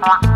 了。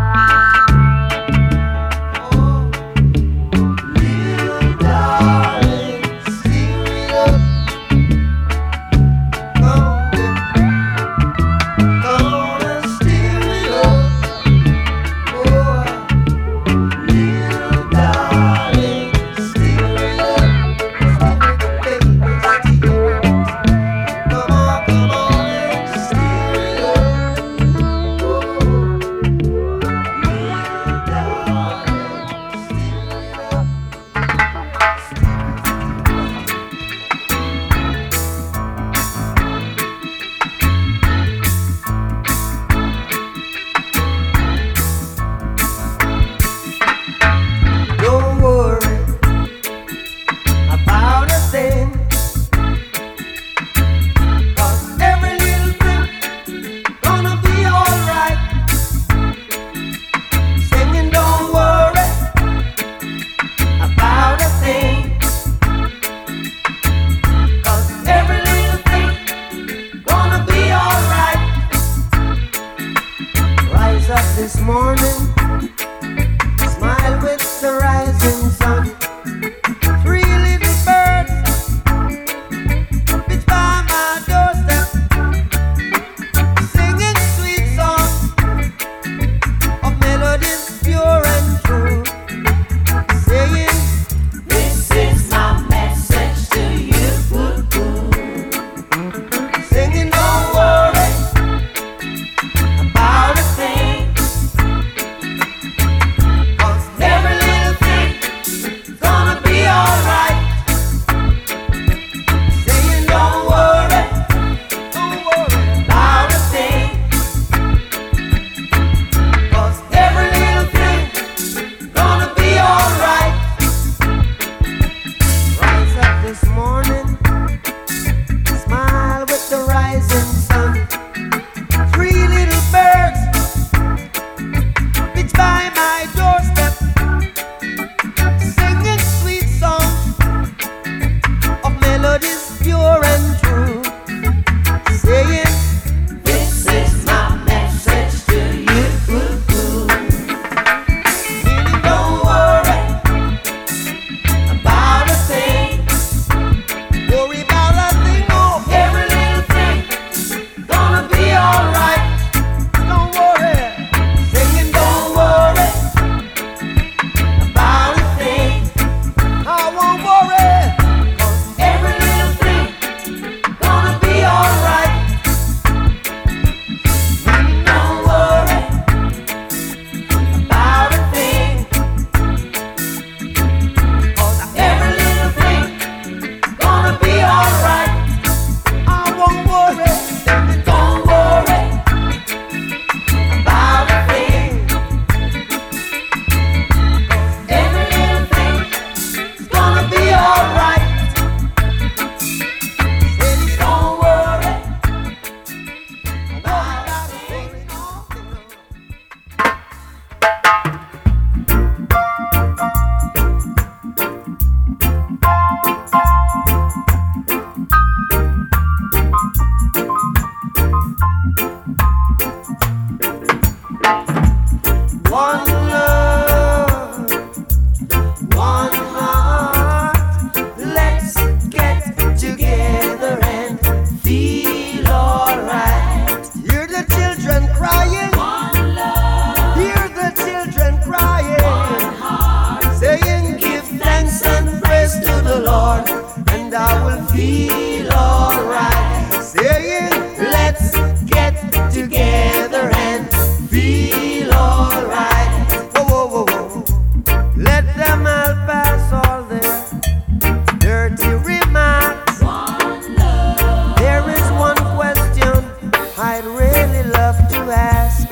is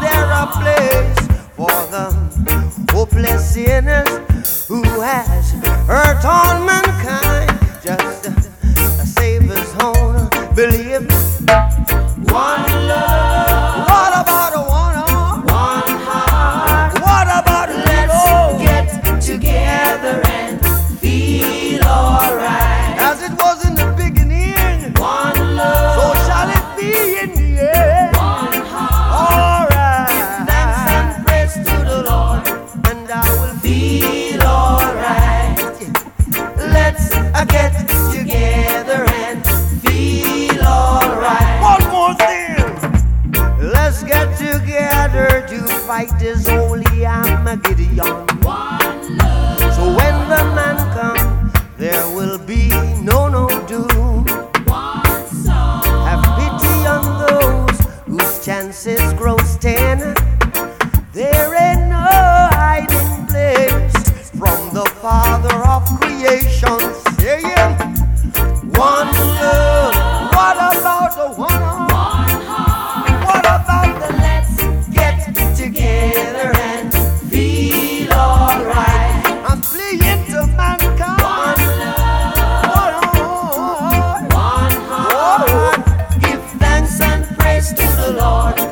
there a place for the hopeless sinners who has hurt torment? mankind? the Lord.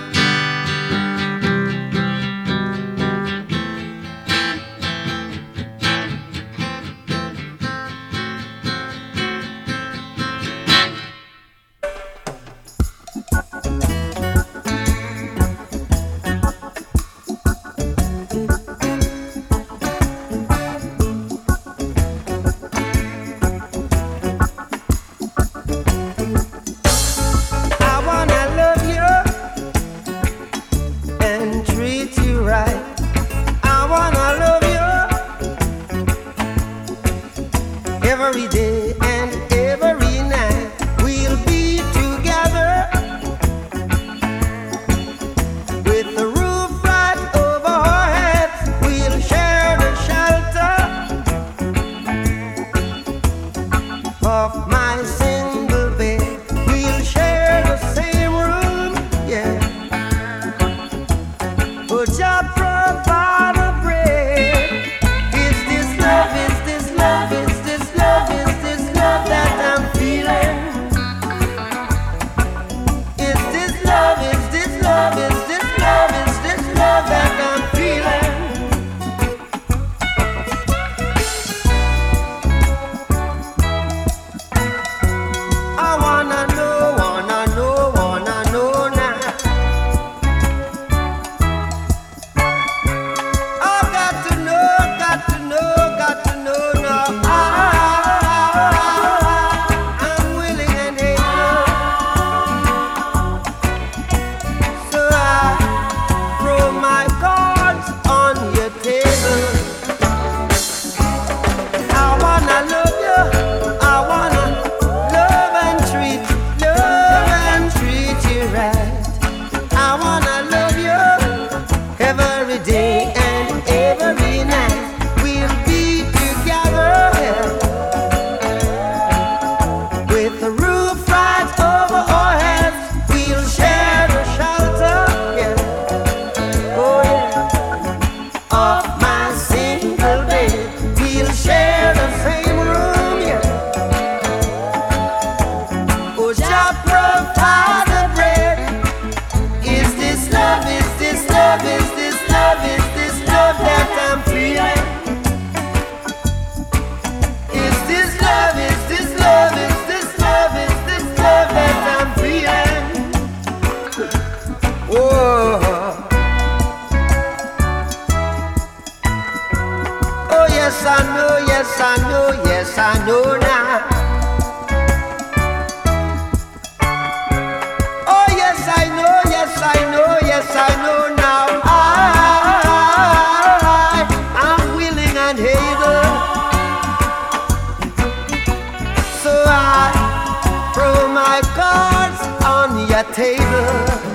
table.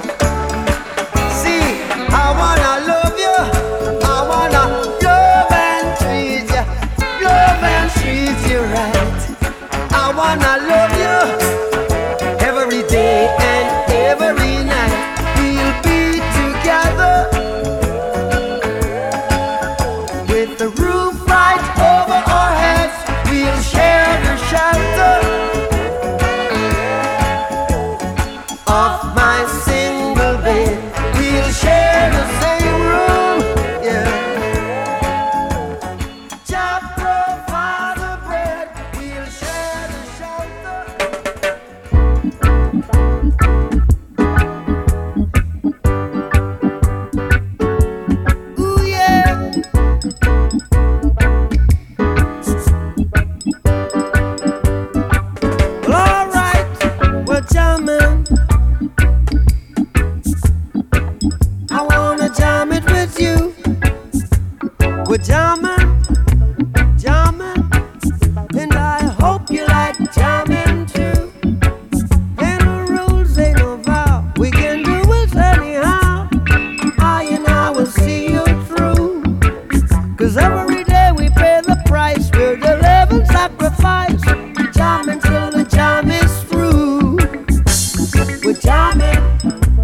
jamming.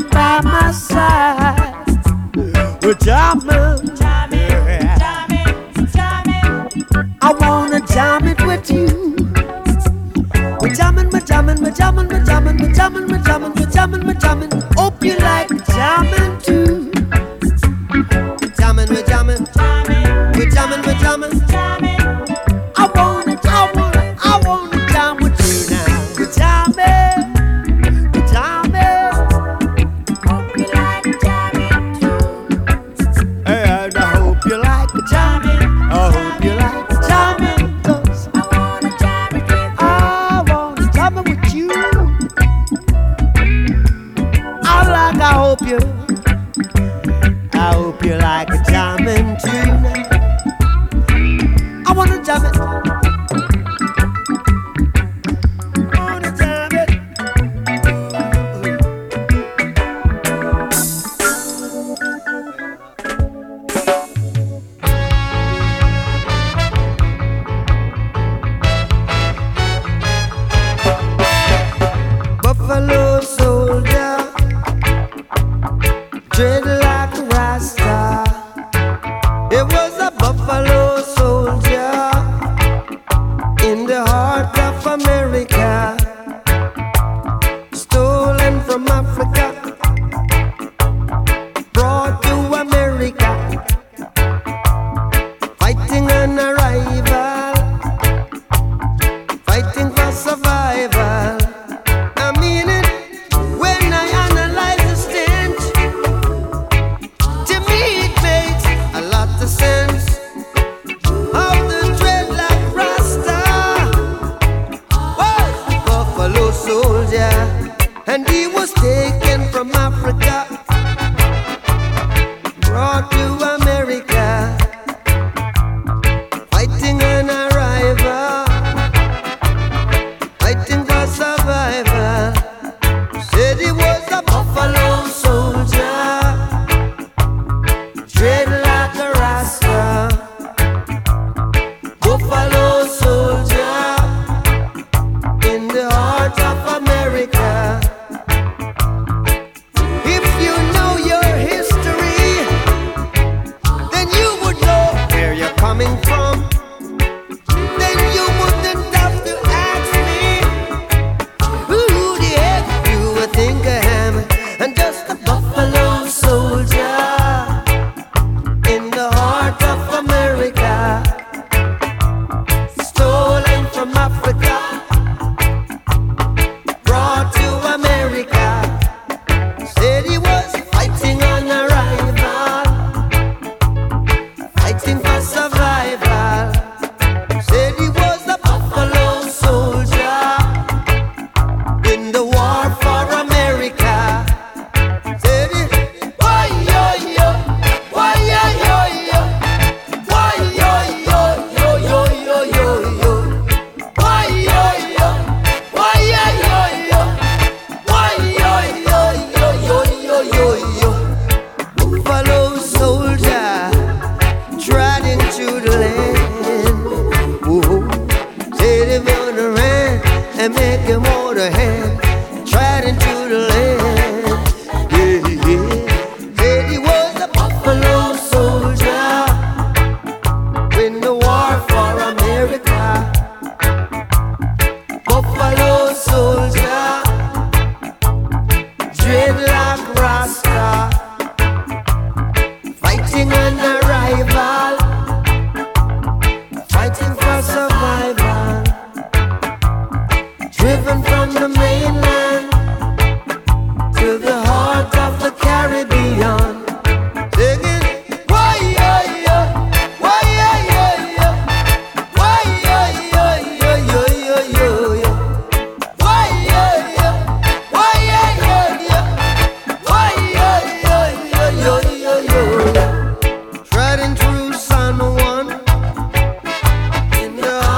stand by my side. We're jamming. I wanna jam it with you. We jamming, we jamming, we jamming, we jamming, we jamming, we jamming, we jamming, we jamming. Hope you like jamming too.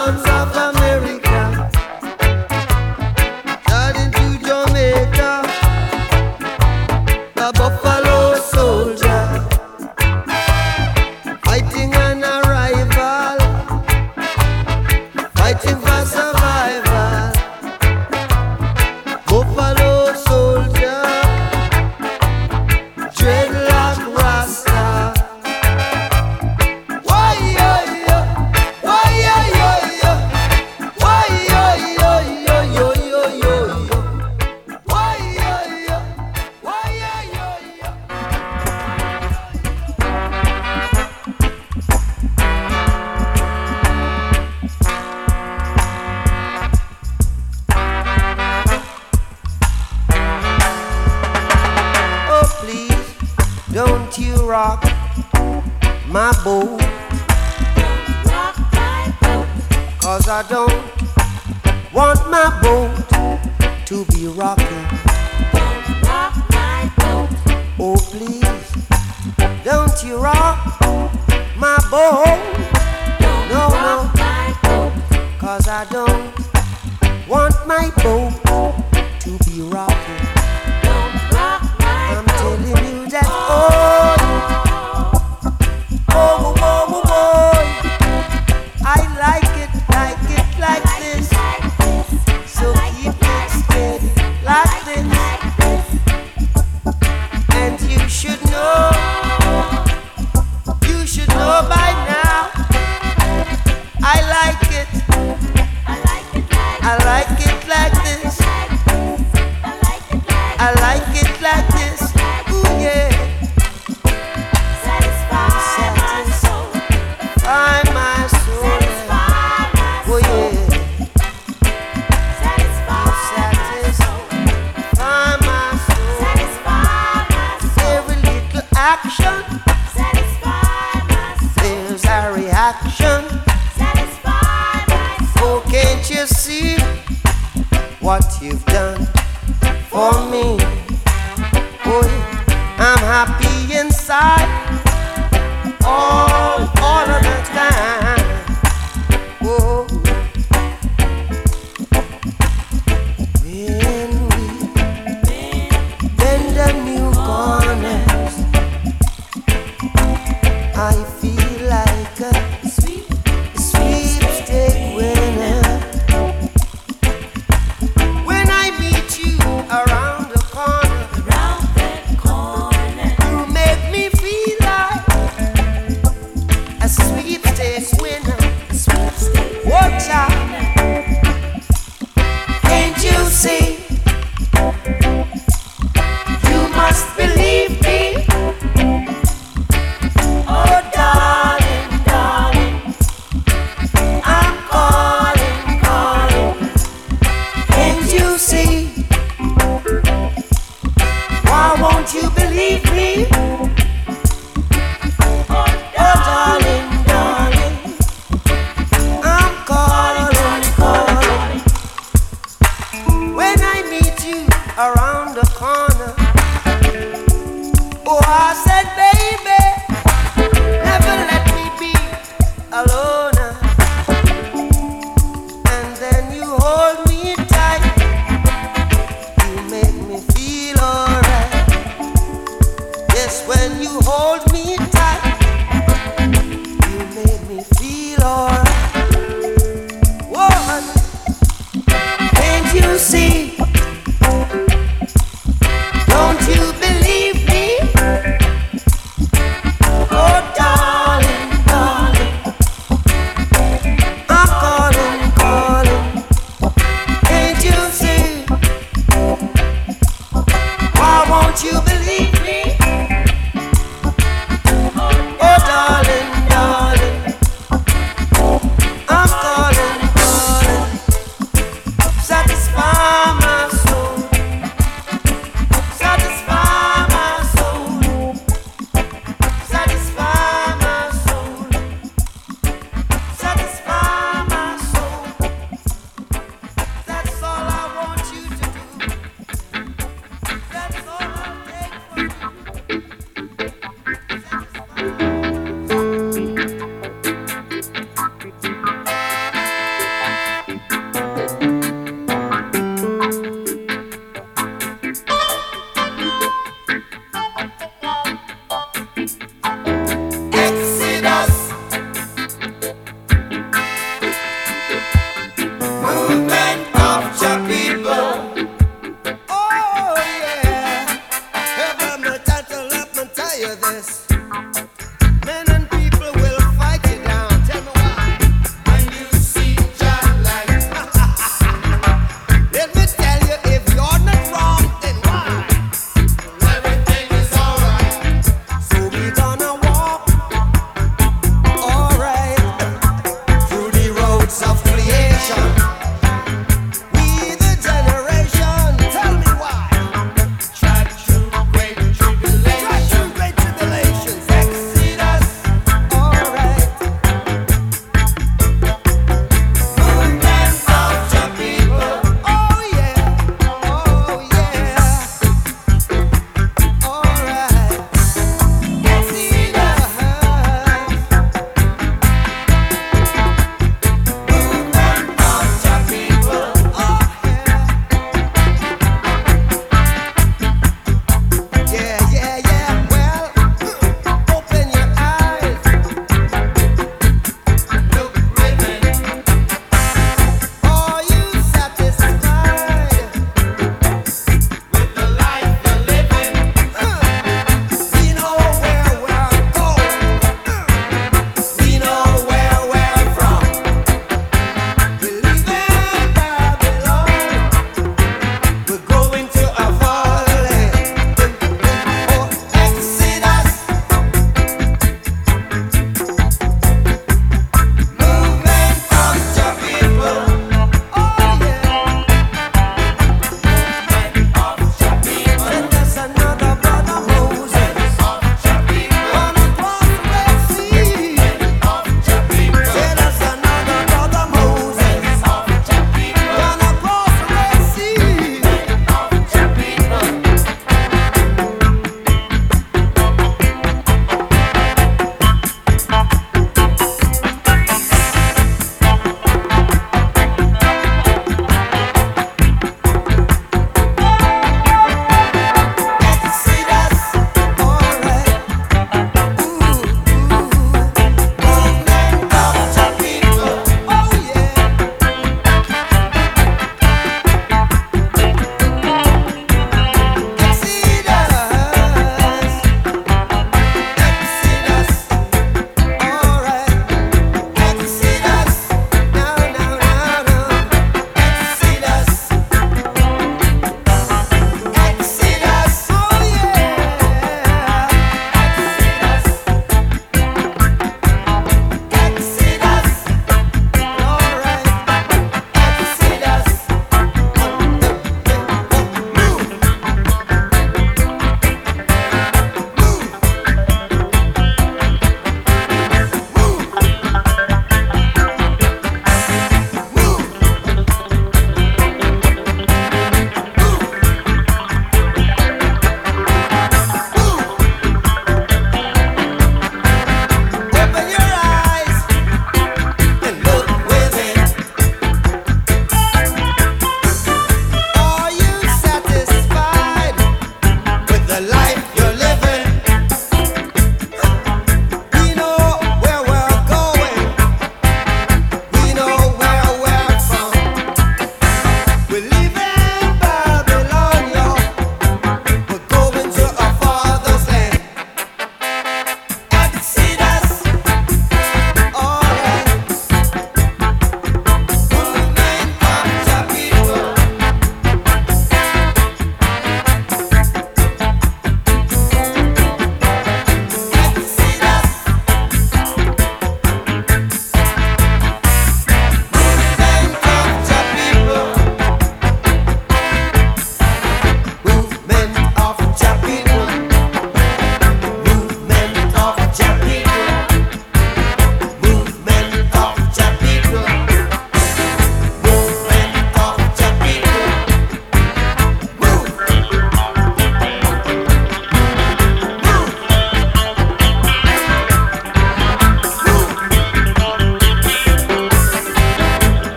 arms of